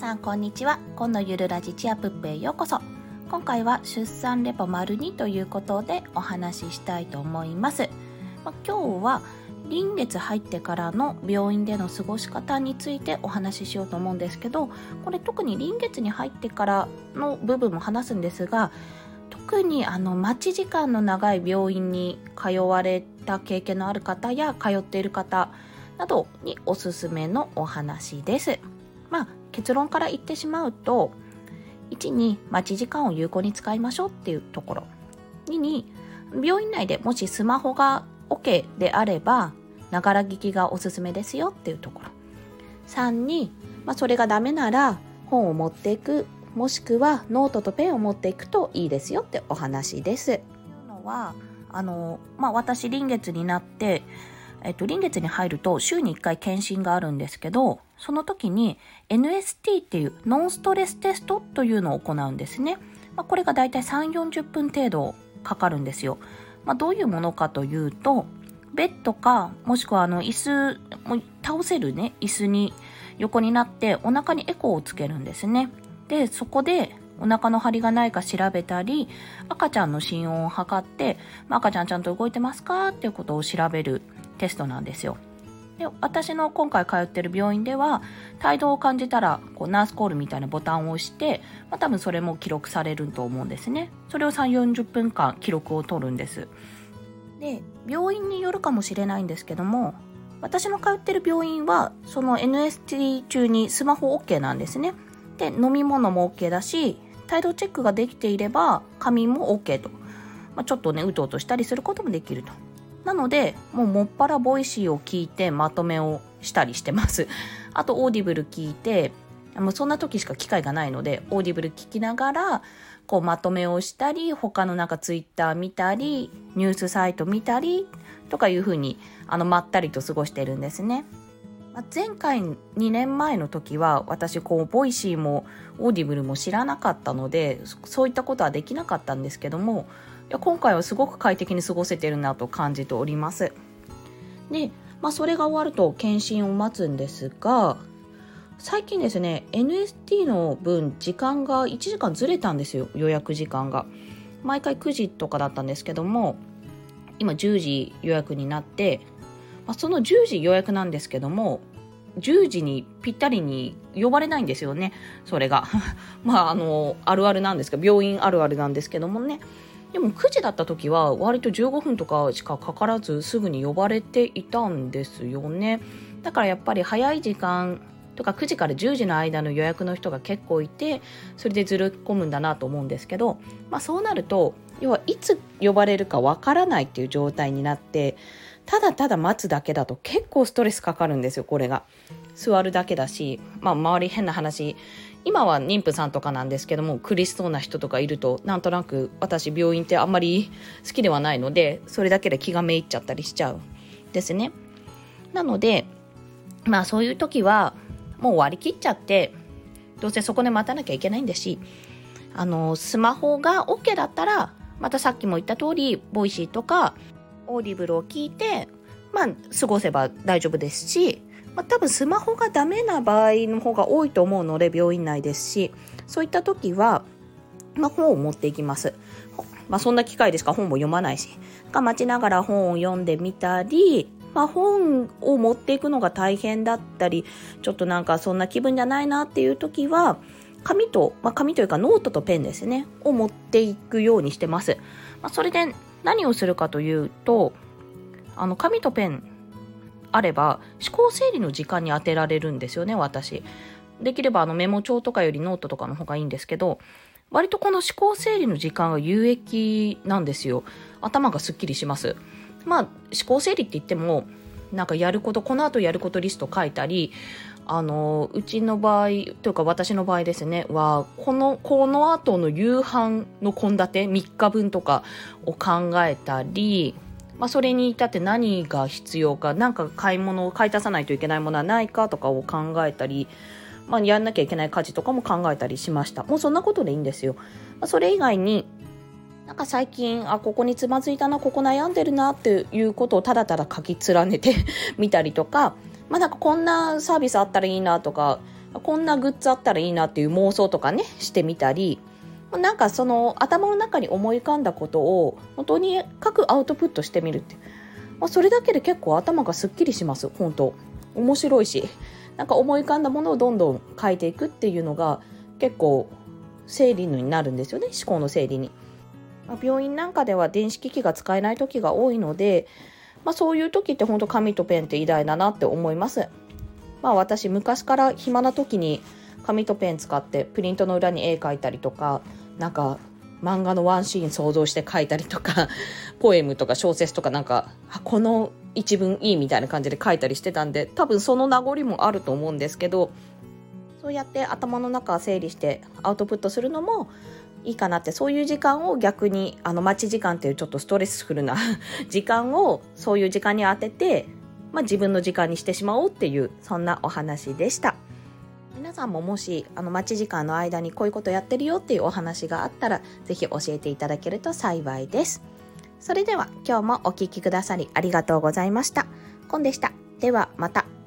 さんこんにちは。今のゆるラジチアプップへようこそ。今回は出産レポ丸2ということでお話ししたいと思います、まあ、今日は臨月入ってからの病院での過ごし方についてお話ししようと思うんですけどこれ特に臨月に入ってからの部分も話すんですが特にあの待ち時間の長い病院に通われた経験のある方や通っている方などにおすすめのお話です。まあ結論から言ってしまうと1に待ち時間を有効に使いましょうっていうところ2に病院内でもしスマホが OK であればながら聞きがおすすめですよっていうところ3に、まあ、それがダメなら本を持っていくもしくはノートとペンを持っていくといいですよってお話です。のはあの、まあ、私臨月になってえっと、臨月に入ると週に1回検診があるんですけど、その時に NST っていうノンストレステストというのを行うんですね。まあ、これがだいたい3、40分程度かかるんですよ。まあ、どういうものかというと、ベッドか、もしくはあの椅子、倒せるね、椅子に横になってお腹にエコーをつけるんですね。で、そこでお腹の張りがないか調べたり、赤ちゃんの心音を測って、まあ、赤ちゃんちゃんと動いてますかっていうことを調べるテストなんですよ。で私の今回通ってる病院では態度を感じたらこうナースコールみたいなボタンを押して、まあ、多分それも記録されると思うんですね。それを3 4 0分間記録を取るんです。で病院によるかもしれないんですけども私の通ってる病院はその NST 中にスマホ OK なんですね。で飲み物も OK だし胎動チェックができていれば仮眠も OK と、まあ、ちょっとねうとうとしたりすることもできると。なので、もうもっぱら Voicy を聞いてまとめをしたりしてます。あと、 Audible 聞いて、もうそんな時しか機会がないので、 Audible 聞きながら、こうまとめをしたり、他のなんかツイッター見たり、ニュースサイト見たり、とかいうふうに、あの、まったりと過ごしてるんですね。前回2年前の時は私こう Voicy も Audible も知らなかったのでそういったことはできなかったんですけどもや今回はすごく快適に過ごせてるなと感じております。で、まあ、それが終わると検診を待つんですが、最近ですね、NST の分時間が1時間ずれたんですよ、予約時間が。毎回9時とかだったんですけども、今10時予約になって、まあ、その10時予約なんですけども、10時にぴったりに呼ばれないんですよね、それが。まあ、あの、あるあるなんですけど、病院あるあるなんですけどもね。でも9時だった時は割と15分とかしかかからずすぐに呼ばれていたんですよね。だからやっぱり早い時間とか9時から10時の間の予約の人が結構いてそれでずる込むんだなと思うんですけど、まあ、そうなると要はいつ呼ばれるかわからないっていう状態になってただただ待つだけだと結構ストレスかかるんですよこれが。座るだけだし、まあ、周り変な話今は妊婦さんとかなんですけども苦しそうな人とかいるとなんとなく私病院ってあんまり好きではないのでそれだけで気がめいっちゃったりしちゃうですね。なのでまあそういう時はもう割り切っちゃってどうせそこで待たなきゃいけないんだしあのスマホが OK だったらまたさっきも言った通り Voicy とか Audible を聞いてまあ過ごせば大丈夫ですしまあ、多分スマホがダメな場合の方が多いと思うので病院内ですしそういった時は、まあ、本を持っていきます。まあ、そんな機会でしか本も読まないし待ちながら本を読んでみたり、まあ、本を持っていくのが大変だったりちょっとなんかそんな気分じゃないなっていう時は紙と、まあ、紙というかノートとペンですねを持っていくようにしてます。まあ、それで何をするかというとあの紙とペンあれば思考整理の時間に充てられるんですよね私。できればあのメモ帳とかよりノートとかの方がいいんですけど割とこの思考整理の時間が有益なんですよ。頭がすっきりします。まあ思考整理って言ってもなんかやることこの後やることリスト書いたりあのうちの場合というか私の場合ですねはこのこの後の夕飯の献立3日分とかを考えたりまあ、それに至って何が必要か何か買い物を買い足さないといけないものはないかとかを考えたり、まあ、やんなきゃいけない家事とかも考えたりしました。もうそんなことでいいんですよ、まあ、それ以外になんか最近あここにつまずいたなここ悩んでるなっていうことをただただ書き連ねて みたりとかまあなんかこんなサービスあったらいいなとかこんなグッズあったらいいなっていう妄想とかねしてみたりなんかその頭の中に思い浮かんだことを本当に各アウトプットしてみるってまあ、それだけで結構頭がすっきりします本当。面白いし。なんか思い浮かんだものをどんどん書いていくっていうのが結構整理になるんですよね思考の整理に、病院なんかでは電子機器が使えない時が多いので、まあ、そういう時って本当紙とペンって偉大だなって思います。まあ私昔から暇な時に紙とペン使ってプリントの裏に絵描いたりとかなんか漫画のワンシーン想像して書いたりとか ポエムとか小説とかなんかこの一文いいみたいな感じで書いたりしてたんで多分その名残もあると思うんですけどそうやって頭の中整理してアウトプットするのもいいかなってそういう時間を逆にあの待ち時間っていうちょっとストレスフルな 時間をそういう時間に当てて、まあ、自分の時間にしてしまおうっていうそんなお話でした。皆さんももしあの待ち時間の間にこういうことやってるよっていうお話があったら是非教えていただけると幸いです。それでは今日もお聴きくださりありがとうございました。コンでした。ではまた。